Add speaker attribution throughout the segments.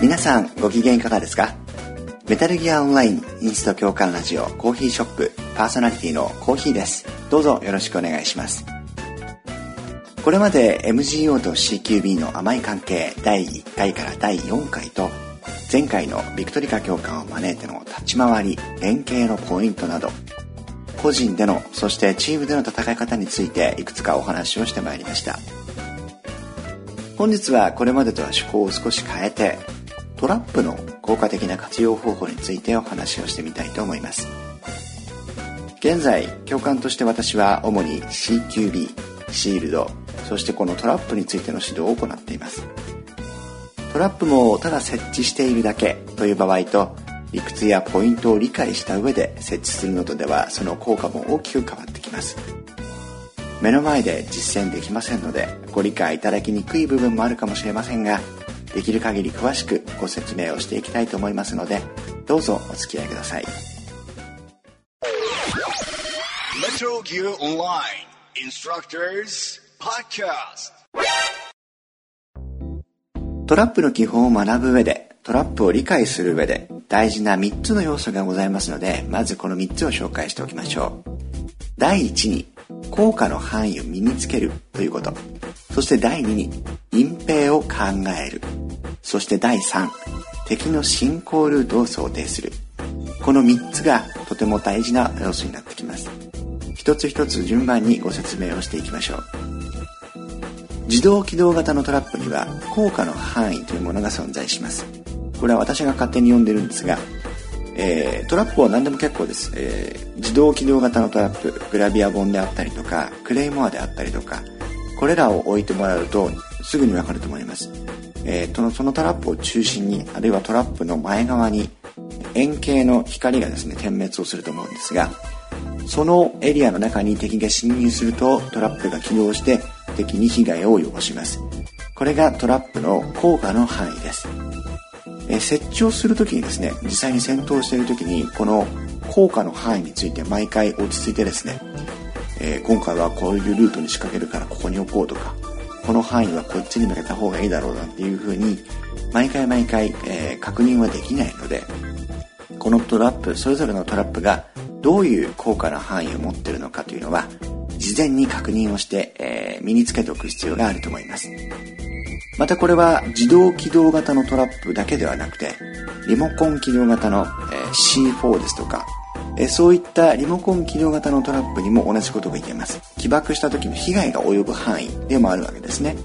Speaker 1: 皆さんご機嫌いかがですか？メタルギアオンラインインスト共感ラジオコーヒーショップパーソナリティのコーヒーです。どうぞよろしくお願いします。これまで MGO と CQB の甘い関係第1回から第4回と前回のビクトリカ教官を招いての立ち回り連携のポイントなど個人でのそしてチームでの戦い方についていくつかお話をしてまいりました。本日はこれまでとは趣向を少し変えてトラップの効果的な活用方法についてお話をしてみたいと思います。現在教官として私は主に CQB シールドそしてこのトラップについての指導を行っています。トラップもただ設置しているだけという場合と理屈やポイントを理解した上で設置するのとではその効果も大きく変わってきます。目の前で実践できませんのでご理解いただきにくい部分もあるかもしれませんができる限り詳しくご説明をしていきたいと思いますのでどうぞお付き合いください。トラップの基本を学ぶ上でトラップを理解する上で大事な3つの要素がございますのでまずこの3つを紹介しておきましょう。第1に効果の範囲を身につけるということ。そして第2に隠蔽を考えるそして第3敵の進行ルートを想定する。この3つがとても大事な要素になってきます。一つ一つ順番にご説明をしていきましょう。自動起動型のトラップには効果の範囲というものが存在します。これは私が勝手に呼んでるんですがえー、トラップは何でも結構です、えー、自動起動型のトラップグラビアボンであったりとかクレイモアであったりとかこれらを置いてもらうとすぐにわかると思います、えー、そのトラップを中心にあるいはトラップの前側に円形の光がですね点滅をすると思うんですがそのエリアの中に敵が侵入するとトラップが起動して敵に被害を及ぼします。これがトラップの効果の範囲です。え設置をする時にですね実際に戦闘している時にこの効果の範囲について毎回落ち着いてですね、えー、今回はこういうルートに仕掛けるからここに置こうとかこの範囲はこっちに向けた方がいいだろうなんていう風に毎回毎回、えー、確認はできないのでこのトラップそれぞれのトラップがどういう効果の範囲を持ってるのかというのは事前に確認をして、えー、身につけておく必要があると思います。またこれは自動起動型のトラップだけではなくてリモコン起動型のえ C4 ですとかえそういったリモコン起動型のトラップにも同じことが言えます。起爆した時の被害が及ぶ範囲でもあるわけですね。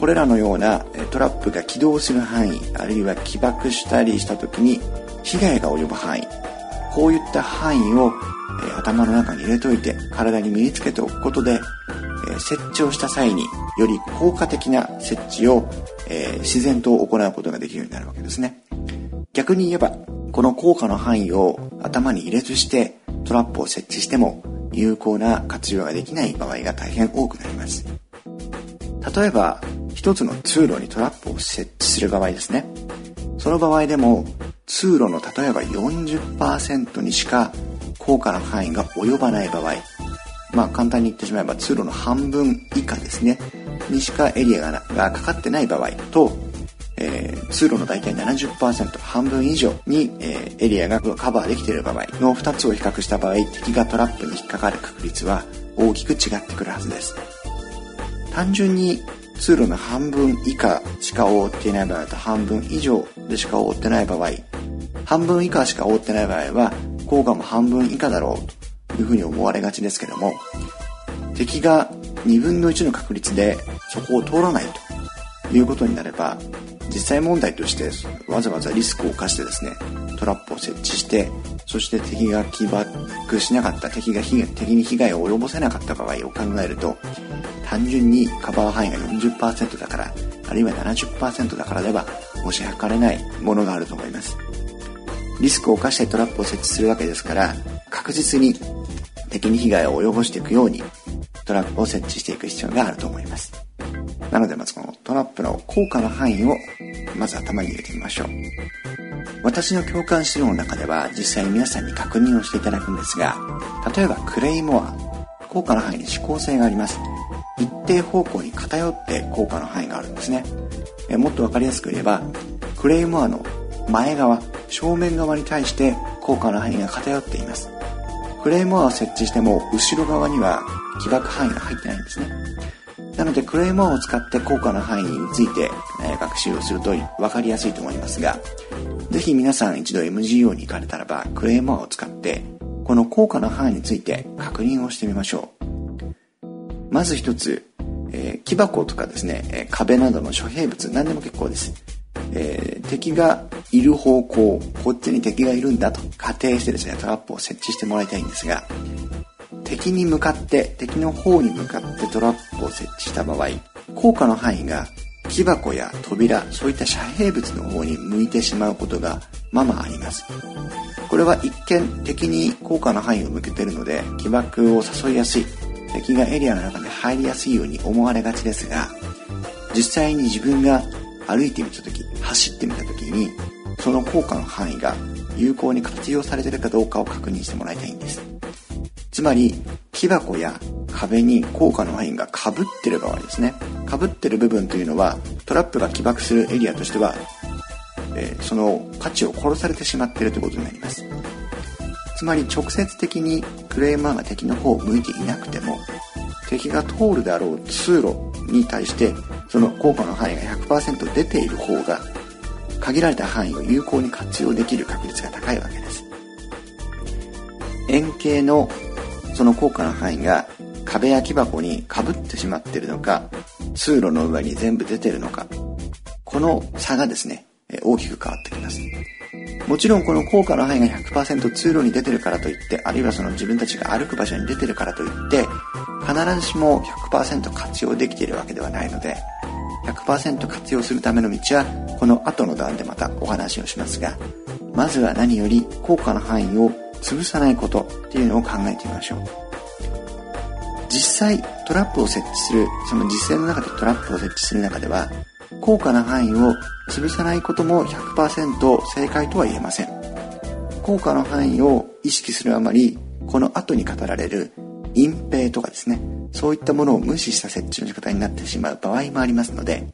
Speaker 1: これらのようなトラップが起動する範囲あるいは起爆したりした時に被害が及ぶ範囲こういった範囲をえ頭の中に入れといて体に身につけておくことでえ設置をした際により効果的な設置を、え、自然と行うことができるようになるわけですね。逆に言えばこの効果の範囲を頭に入れずしてトラップを設置しても有効な活用ができない場合が大変多くなります。例えば一つの通路にトラップを設置する場合ですね。その場合でも通路の例えば40%にしか効果の範囲が及ばない場合まあ簡単に言ってしまえば通路の半分以下ですね。にしかエリアがかかってない場合と、えー、通路の大体70%半分以上に、えー、エリアがカバーできている場合の2つを比較した場合敵がトラップに引っかかる確率は大きく違ってくるはずです。単純に通路の半分以下しか覆っていない場合と半分以上でしか覆ってない場合半分以下しか覆ってない場合は効果も半分以下だろうというふうに思われがちですけども敵が2分の1の確率でそこを通らないということになれば実際問題としてわざわざリスクを冒してですねトラップを設置してそして敵が起爆しなかった敵が敵に被害を及ぼせなかった場合を考えると単純にカバー範囲が40%だからあるいは70%だからでは推し量れないものがあると思いますリスクを冒してトラップを設置するわけですから確実に敵に被害を及ぼしていくようにトラップを設置していく必要があると思います。なのでまずこのトラップの効果の範囲をまず頭に入れてみましょう。私の共感資料の中では実際に皆さんに確認をしていただくんですが、例えばクレイモア、効果の範囲に指向性があります。一定方向に偏って効果の範囲があるんですね。えもっと分かりやすく言えば、クレイモアの前側正面側に対して効果の範囲が偏っていますクレイモアを設置しても後ろ側には起爆範囲が入ってないんですねなのでクレイモアを使って効果の範囲について、学習をすると分かりやすいと思いますがぜひ皆さん一度 MGO に行かれたらばクレイモアを使ってこの効果の範囲について確認をしてみましょう。まず一つ、えー、木箱とかですねえ壁などの諸兵物何でも結構です。えー、敵がいる方向、こっちに敵がいるんだと仮定してですね、トラップを設置してもらいたいんですが、敵に向かって、敵の方に向かってトラップを設置した場合、効果の範囲が木箱や扉、そういった遮蔽物の方に向いてしまうことがままあります。これは一見敵に効果の範囲を向けてるので起爆を誘いやすい敵がエリアの中に入りやすいように思われがちですが実際に自分が歩いてみた時走ってみた時にその効果の範囲が有効に活用されてるかどうかを確認してもらいたいんですつまり木箱や壁に効果の範囲がかぶってる場合ですね。かぶってる部分というのはトラップが起爆するエリアとしては、えー、その価値を殺されてしまっているということになります。つまり直接的にクレーマーが敵の方を向いていなくても敵が通るであろう通路に対してその効果の範囲が100%出ている方が限られた範囲を有効に活用できる確率が高いわけです。円形のその効果の範囲が壁や木箱にかぶってしまってるのか通路の上に全部出てるのかこの差がですね大きく変わってきます。もちろんこの効果の範囲が100%通路に出てるからといってあるいはその自分たちが歩く場所に出てるからといって必ずしも100%活用できているわけではないので100%活用するための道はこの後の段でまたお話をしますがまずは何より効果の範囲を潰さないことっていうのを考えてみましょう。実際トラップを設置するその実践の中でトラップを設置する中では効果の範囲を潰さないことも100%正解とは言えません。効果の範囲を意識するあまりこの後に語られる隠蔽とかですねそういったものを無視した設置の仕方になってしまう場合もありますので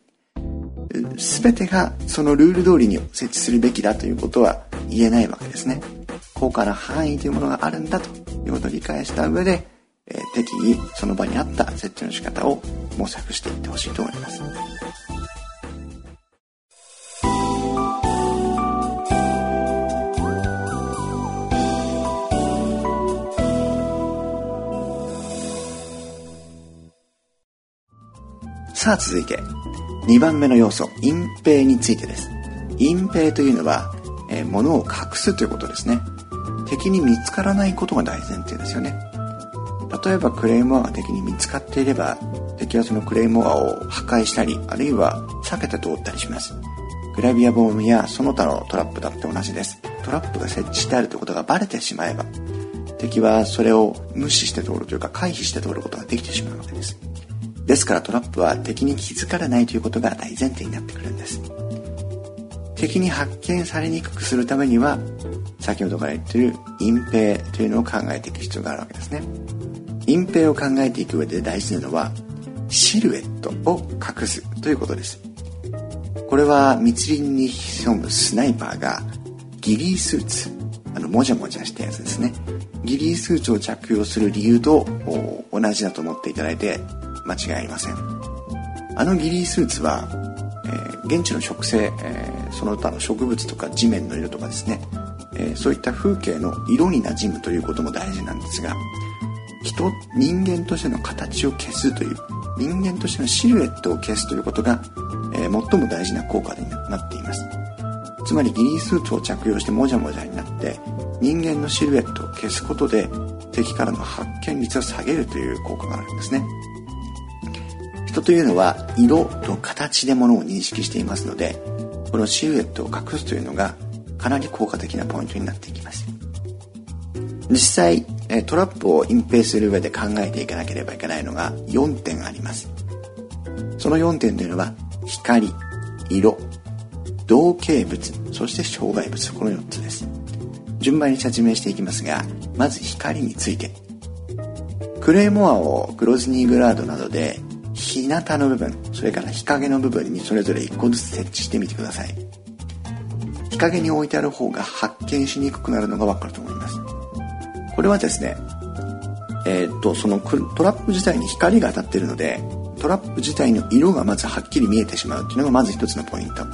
Speaker 1: 全てがそのルール通りに設置するべきだということは言えないわけですね。効果の範囲というものがあるんだということを理解した上で、え適宜その場に合った設置の仕方を模索していってほしいと思いますさあ続いて、2番目の要素、隠蔽についてです。隠蔽というのは、えー、物を隠すということですね。敵に見つからないことが大前提ですよね。例えばクレイモアが敵に見つかっていれば、敵はそのクレイモアを破壊したり、あるいは避けて通ったりします。グラビアボームやその他のトラップだって同じです。トラップが設置してあるということがバレてしまえば、敵はそれを無視して通るというか回避して通ることができてしまうわけです。ですからトラップは敵に気づかれないということが大前提になってくるんです敵に発見されにくくするためには先ほどから言ってる隠蔽というのを考えていく必要があるわけですね隠蔽を考えていく上で大事なのはシルエットを隠すということです。これは密林に潜むスナイパーがギリースーツあのもじゃもじゃしたやつですね。ギリースーツを着用する理由と同じだと思っていただいて間違いありません。あのギリースーツは、えー、現地の植生、えー、その他の植物とか地面の色とかですね、えー、そういった風景の色に馴染むということも大事なんですが人人間としての形を消すという人間としてのシルエットを消すということが、えー、最も大事な効果になっています。つまりギリースーツを着用してもじゃもじゃになって人間のシルエットを消すことで敵からの発見率を下げるという効果があるんですね。人というのは色と形でものを認識していますのでこのシルエットを隠すというのがかなり効果的なポイントになっていきます。実際トラップを隠蔽する上で考えていかなければいけないのが4点あります。その4点というのは光色同型物そして障害物この4つです。順番に説明していきますがまず光について。クレイモアをグロズニーグラードなどで日向の部分それから日陰の部分にそれぞれ1個ずつ設置してみてください。日陰に置いてある方が発見しにくくなるのがわかると思います。これはですねえー、っとそのトラップ自体に光が当たってるのでトラップ自体の色がまずはっきり見えてしまうっていうのがまず一つのポイント。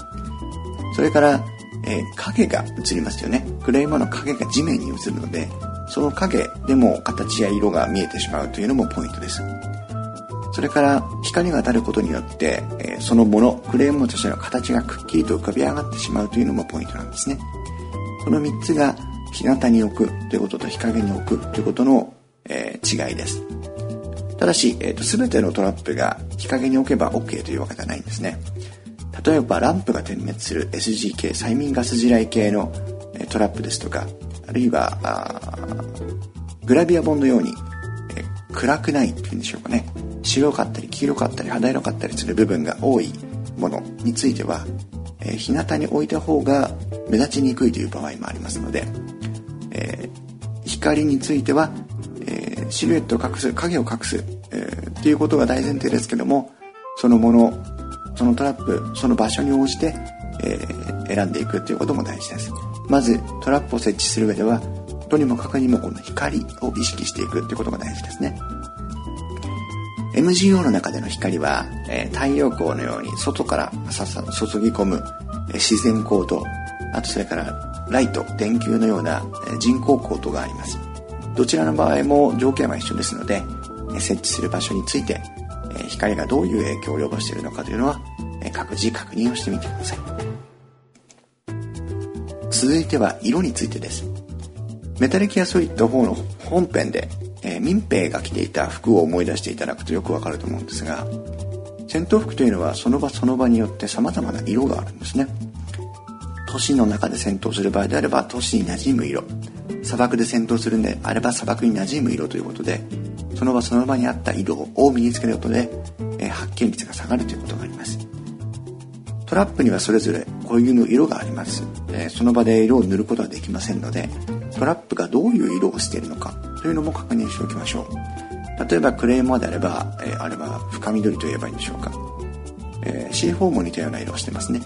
Speaker 1: それから、えー、影が映りますよね。クレーマの影が地面に映るのでその影でも形や色が見えてしまうというのもポイントです。それから光が当たることによって、えー、そのものクレームとしての形がくっきりと浮かび上がってしまうというのもポイントなんですね。この3つが日向に置くということと日陰に置くということの、えー、違いです。ただし、えーと、全てのトラップが日陰に置けば OK というわけではないんですね。例えばランプが点滅する SG 系催眠ガス地雷系のトラップですとかあるいはグラビア本のように、えー、暗くないっていうんでしょうかね。白かったり黄色かったり肌色かったりする部分が多いものについては、えー、日向に置いた方が目立ちにくいという場合もありますので、えー、光については、えー、シルエットを隠す影を隠す、えー、っていうことが大前提ですけどもそのものそのトラップその場所に応じて、えー、選んでいくっていうことも大事です。まずトラップを設置する上ではとにもかくにもこの光を意識していくっていうことが大事ですね。MGO の中での光は、えー、太陽光のように外からささ注ぎ込む、え、自然光とあとそれからライト電球のような、え、人工光とがあります。どちらの場合も条件は一緒ですので、え、設置する場所について、え、光がどういう影響を及ぼしているのかというのは、え、各自確認をしてみてください。続いては色についてです。メタルギアソリッド4の本編でえー、民兵が着ていた服を思い出していただくとよくわかると思うんですが戦闘服というのはその場その場によって様々な色があるんですね。都市の中で戦闘する場合であれば都市に馴染む色。砂漠で戦闘するんであれば砂漠に馴染む色ということでその場その場にあった色を身につけることで、えー、発見率が下がるということがあります。トラップにはそれぞれ固有の色があります、えー、その場で色を塗ることはできませんのでトラップがどういう色をしているのかというのも確認しておきましょう。例えばクレーマーであれば、えー、あれば深緑と言えばいいんでしょうか、えー、C4 も似たような色をしてますね。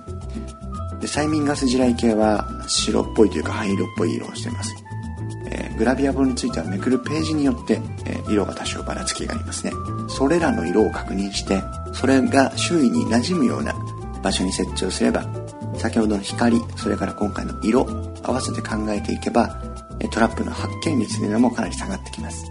Speaker 1: で催眠ガス地雷系は白っぽいというか灰色っぽい色をしています、えー、グラビア本についてはめくるページによって、えー、色が多少ばらつきがありますねそれらの色を確認してそれが周囲に馴染むような場所に設置をすれば先ほどの光それから今回の色合わせて考えていけばトラップの発見率というのもかなり下がってきます。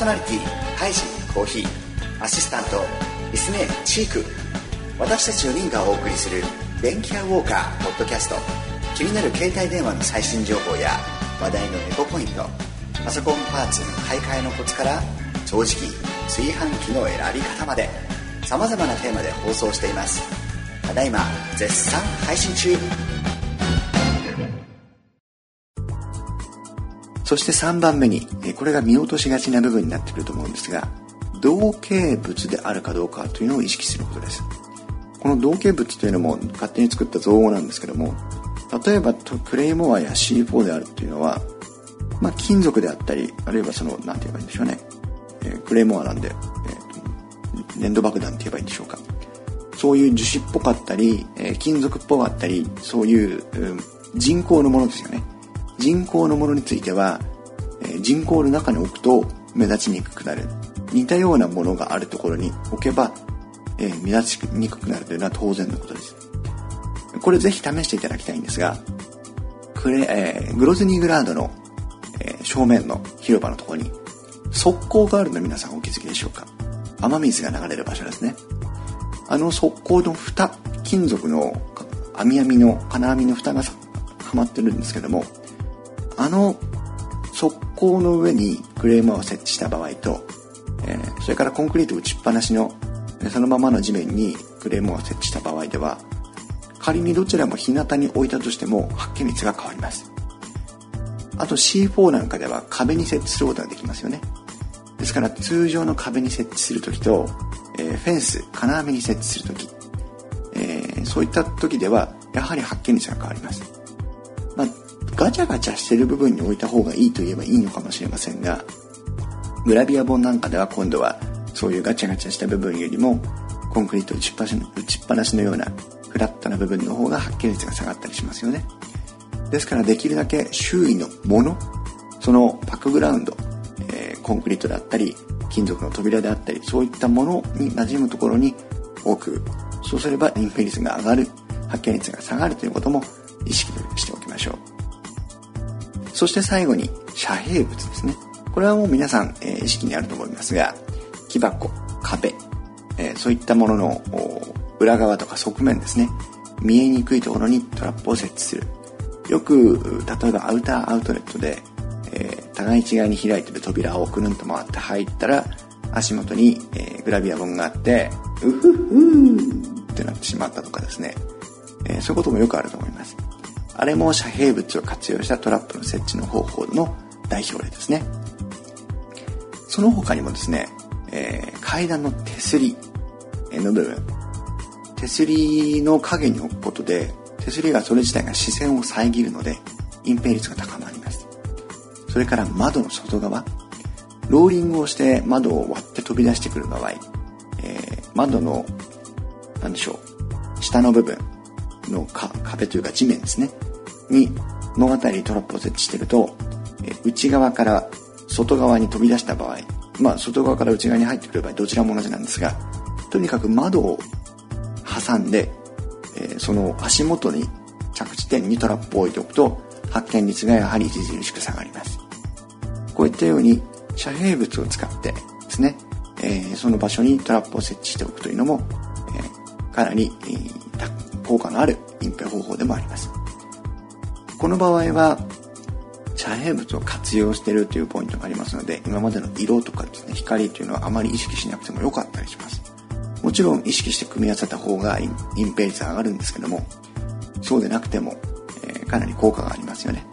Speaker 1: ソナリティハイジコーヒーアシスタントリスネーチーク私たち4人がお送りする電気屋ウォーカーポッドキャスト。気になる携帯電話の最新情報や話題のエコポイントパソコンパーツ買い替えのコツから掃除機炊飯器の選び方までさまざまなテーマで放送しています。ただいま絶賛配信中。そして3番目にこれが見落としがちな部分になってくると思うんですが同型物であるかどうかというのを意識することですこの同型物というのも勝手に作った造語なんですけども例えばクレイモアや C4 であるというのは、まあ、金属であったりあるいはその何て言えばいいんでしょうねえー、クレーモアなんで、えー、粘土爆弾って言えばいいんでしょうか。そういう樹脂っぽかったり、えー、金属っぽかったり、そういう、うん、人工のものですよね。人工のものについては、え、人工の中に置くと目立ちにくくなる。似たようなものがあるところに置けば、えー、目立ちにくくなるというのは当然のことです。これぜひ試していただきたいんですが、クレ、えー、グロズニーグラードの、えー、正面の広場のところに側溝があるの皆さんお気づきでしょうか？雨水が流れる場所ですねあの側溝の蓋金属の網網の金網の蓋がはまってるんですけどもあの側溝の上にクレーマーを設置した場合と、えー、それからコンクリート打ちっぱなしのそのままの地面にクレームを設置した場合では仮にどちらも日向に置いたとしても発見率が変わります。あと C4 なんかでは壁に設置することができますよね。ですから通常の壁に設置する時と、えー、フェンス金網に設置する時、えー、そういった時ではやはり発見率が変わります、ガチャガチャしてる部分に置いた方がいいと言えばいいのかもしれませんがグラビア本なんかでは今度はそういうガチャガチャした部分よりもコンクリート打ちっぱなしのようなフラットな部分の方が発見率が下がったりしますよね。ですからできるだけ周囲のものそのパックグラウンド、えー、コンクリートだったり金属の扉であったりそういったものに馴染むところに置く。そうすれば隠蔽率が上がる発見率が下がるということも意識しておきましょう。そして最後に遮蔽物ですね。これはもう皆さん、えー、意識にあると思いますが木箱壁、えー、そういったものの裏側とか側面ですね。見えにくいところにトラップを設置する。よく例えばアウターアウトレットで、えー、互い違いに開いてる扉をくるんと回って入ったら足元に、え、グラビア本があってうふふーってなってしまったとかですね、え、そういうこともよくあると思います。あれも遮蔽物を活用したトラップの設置の方法の代表例ですね。その他にもですね、えー、階段の手すりの部分。手すりの影に置くことで手すりがそれ自体が視線を遮るので隠蔽率が高まります。それから窓の外側。ローリングをして窓を割って飛び出してくる場合、えー、窓の何でしょう下の部分の壁というか地面ですね。にの辺りトラップを設置してると、え、内側から外側に飛び出した場合まあ外側から内側に入ってくる場合どちらも同じなんですがとにかく窓を挟んで、えー、その足元に着地点にトラップを置いておくと発見率がやはり著しく下がります。こういったように遮蔽物を使ってですね、えー、その場所にトラップを設置しておくというのも、えー、かなり、えー、効果のある隠蔽方法でもあります。この場合は遮蔽物を活用してるというポイントがありますので今までの色とかですね光というのはあまり意識しなくてもよかったりします。もちろん意識して組み合わせた方が隠蔽率上がるんですけどもそうでなくても、えー、かなり効果がありますよね。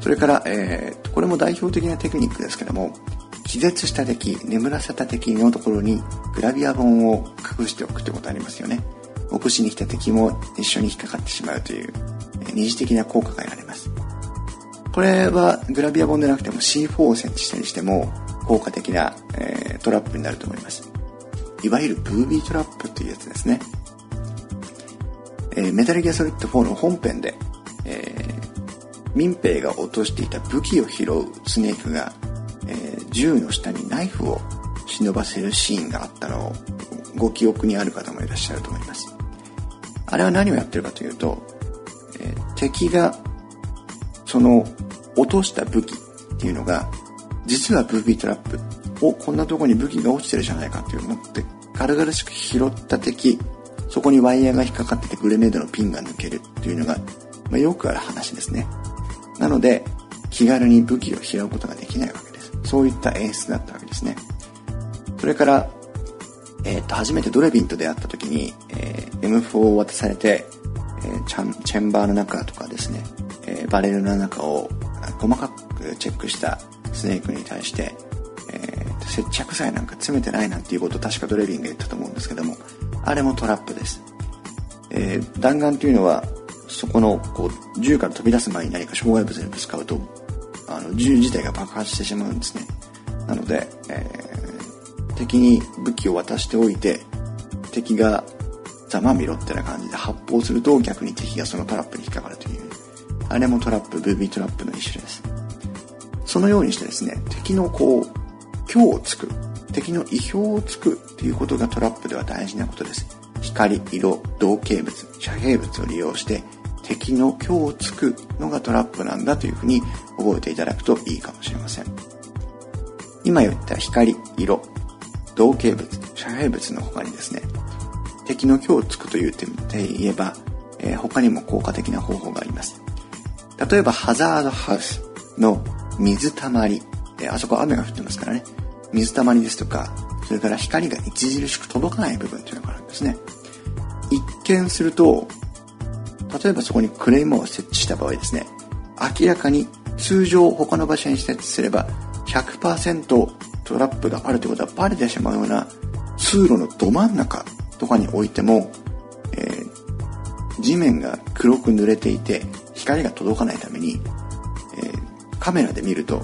Speaker 1: それから、えー、これも代表的なテクニックですけども気絶した敵眠らせた敵のところにグラビア本を隠しておくってことありますよね。起こしに来た敵も一緒に引っかかってしまうという、二次的な効果が得られますこれはグラビア本でなくても C4 を設置したりしても効果的な、えー、トラップになると思いますいわゆるブービートラップっていうやつですね。えー、メタルギアソリッド4の本編で、えー、民兵が落としていた武器を拾うスネークが、えー、銃の下にナイフを忍ばせるシーンがあったのをご記憶にある方もいらっしゃると思います。あれは何をやってるかというと、敵がその落とした武器っていうのが実はブービートラップおこんなとこに武器が落ちてるじゃないかって思って軽々しく拾った敵そこにワイヤーが引っかかっててグレネードのピンが抜けるっていうのが、まあ、よくある話ですね。なので気軽に武器を拾うことができないわけです。そういった演出だったわけですね。それからえー、と初めてドレビンと出会った時に、えー、M4 を渡されて、え、チェンバーの中とかですね、え、バレルの中を細かくチェックしたスネークに対してえ接着剤なんか詰めてないなんていうことを確かドレビンが言ったと思うんですけどもあれもトラップです、え、弾丸というのはそこのこう銃から飛び出す前に何か障害物にぶつかるとあの銃自体が爆発してしまうんですね。なので、えー、敵に武器を渡しておいて敵がざまみろってな感じで発砲すると逆に敵がそのトラップに引っかかるという。あれもトラップブービートラップの一種です。そのようにしてですね敵のこう強をつく敵の意表をつくっていうことがトラップでは大事なことです。光色同型物遮蔽物を利用して敵の強をつくのがトラップなんだというふうに覚えていただくといいかもしれません。今言った光色同型物遮蔽物の他にですね敵の強をつくという点で言えば、えー、他にも効果的な方法があります。例えばハザードハウスの水たまり。えあそこ雨が降ってますからね、水たまりですとか、それから光が著しく届かない部分というのがあるんですね。一見すると、例えばそこにクレームを設置した場合ですね、明らかに通常他の場所に設置すれば100%トラップがあるということはバレてしまうような通路のど真ん中とかに置いても、えー、地面が黒く濡れていて光が届かないために、えー、カメラで見ると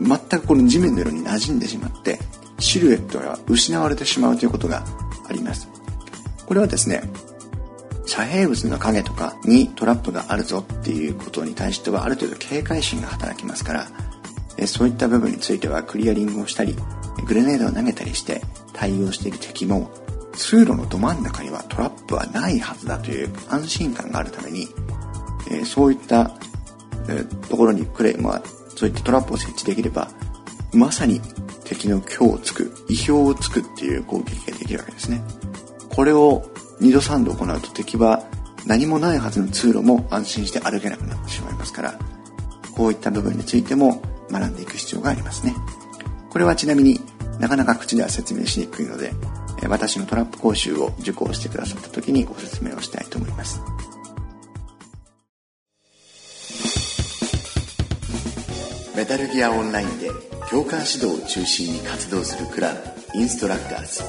Speaker 1: 全くこの地面の色に馴染んでしまってシルエットが失われてしまうということがあります。これはですね遮蔽物の影とかにトラップがあるぞっていうことに対してはある程度警戒心が働きますからそういった部分についてはクリアリングをしたりグレネードを投げたりして対応している敵も通路のど真ん中にはトラップはないはずだという安心感があるために、えそういった、えところにクレームはそういったトラップを設置できればまさに敵の強をつく意表をつくっていう攻撃ができるわけですね。これを2度3度行うと敵は何もないはずの通路も安心して歩けなくなってしまいますからこういった部分についても学んでいく必要がありますね。これはちなみになかなか口では説明しにくいので私のトラップ講習を受講してくださった時にご説明をしたいと思います。メタルギアオンラインで教官指導を中心に活動するクラブインストラクターズ。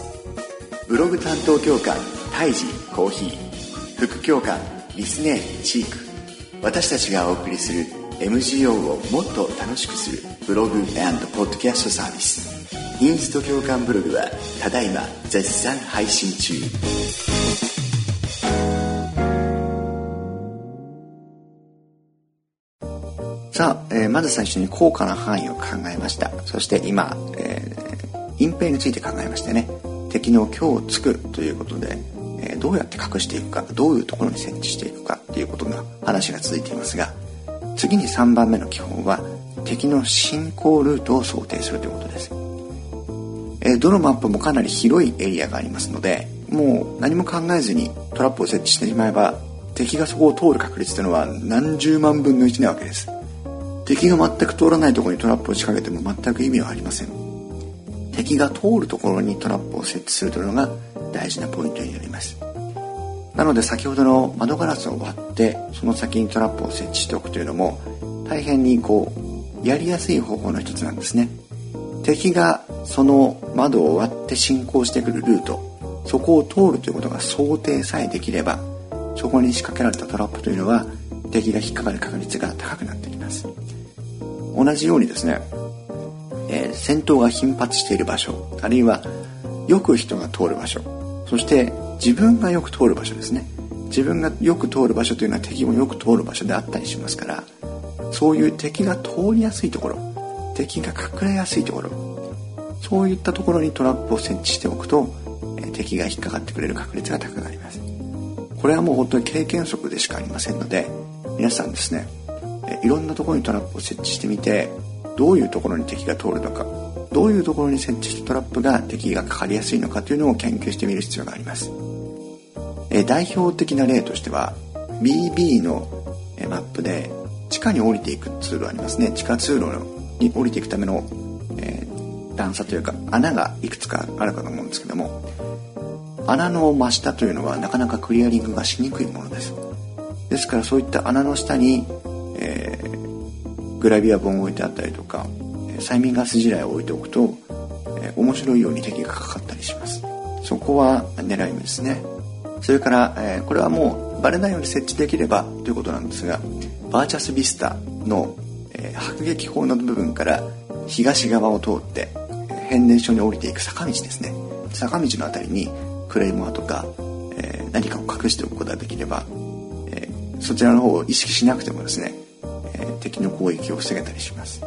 Speaker 1: ブログ担当教官タイジコーヒー副教官リスネーチーク。私たちがお送りする MGO をもっと楽しくするブログポッドキャストサービス。インスト教官ブログはただいま絶賛配信中。さあ、えー、まず最初に効果の範囲を考えました。そして今、えー、隠蔽について考えましてね。敵の強をつくということで、えー、どうやって隠していくかどういうところに設置していくかっていうことの話が続いていますが次に3番目の基本は敵の進行ルートを想定するということです、えー、どのマップもかなり広いエリアがありますのでもう何も考えずにトラップを設置してしまえば敵がそこを通る確率というのは何十万分の1なわけです。敵が全く通らないところにトラップを仕掛けても全く意味はありません。敵が通るところにトラップを設置するというのが大事なポイントになります。なので先ほどの窓ガラスを割ってその先にトラップを設置しておくというのも大変にこうやりやすい方法の一つなんですね。敵がその窓を割って進行してくるルートそこを通るということが想定さえできればそこに仕掛けられたトラップというのは敵が引っかかる確率が高くなってきます。同じようにですね、えー、戦闘が頻発している場所あるいはよく人が通る場所そして自分がよく通る場所ですね。自分がよく通る場所というのは敵もよく通る場所であったりしますからそういう敵が通りやすいところ敵が隠れやすいところ。そういったところにトラップを設置しておくと、え、敵が引っかかってくれる確率が高くなります。これはもう本当に経験則でしかありませんので皆さんですねいろんなところにトラップを設置してみてどういうところに敵が通るのかどういうところに設置したトラップが敵がかかりやすいのかというのを研究してみる必要があります。え代表的な例としては BB のマップで地下に降りていくツールありますね。地下通路のに降りていくための、えー、段差というか穴がいくつかあるかと思うんですけども穴の真下というのはなかなかクリアリングがしにくいものです。ですからそういった穴の下に、えー、グラビア本を置いてあったりとか催眠ガス地雷を置いておくと、えー、面白いように敵がかかったりします。そこは狙い目ですね。それから、えー、これはもうバレないように設置できればということなんですがバーチャスビスタの、えー、迫撃砲の部分から東側を通って変電所に降りていく坂道ですね。坂道の辺りにクレイモアとか、えー、何かを隠しておくことができればえそちらの方を意識しなくてもですね、えー、敵の攻撃を防げたりします。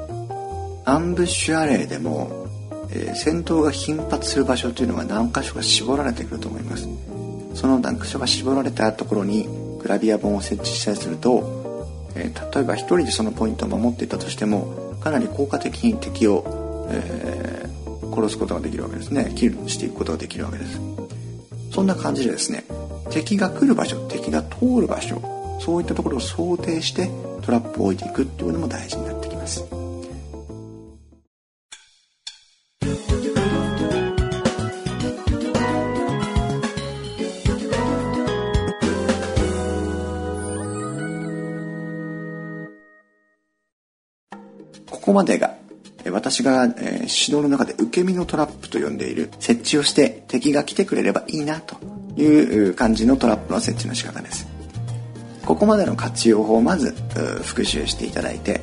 Speaker 1: アンブッシュアレイでも、えー、戦闘が頻発する場所というのは何箇所か絞られてくると思います。その何箇所か絞られたところにグラビア本を設置したりすると、えー、例えば1人でそのポイントを守っていたとしてもかなり効果的に敵を、えー、殺すことができるわけですね。キルしていくことができるわけです。そんな感じでですね敵が来る場所敵が通る場所そういったところを想定してトラップを置いていくっていうのも大事になってきますまでが私が、えー、指導の中で受け身のトラップと呼んでいる設置をして敵が来てくれればいいなという感じのトラップの設置の仕方です。ここまでの活用法をまず復習していただいて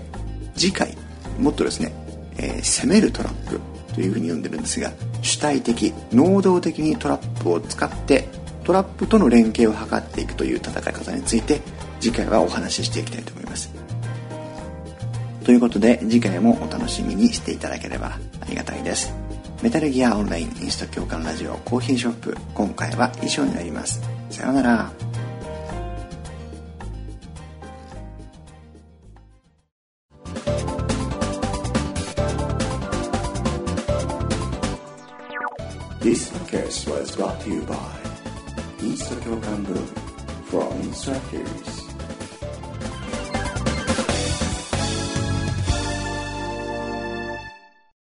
Speaker 1: 次回もっとですねえー、攻めるトラップというふうに呼んでるんですが主体的能動的にトラップを使ってトラップとの連携を図っていくという戦い方について次回はお話ししていきたいと思います。ということで次回もお楽しみにしていただければありがたいです。メタルギアオンラインインスト共感ラジオコーヒーショップ今回は以上になります。さようなら。This podcast was brought to you by Insta Kyokan Boom from Instructors.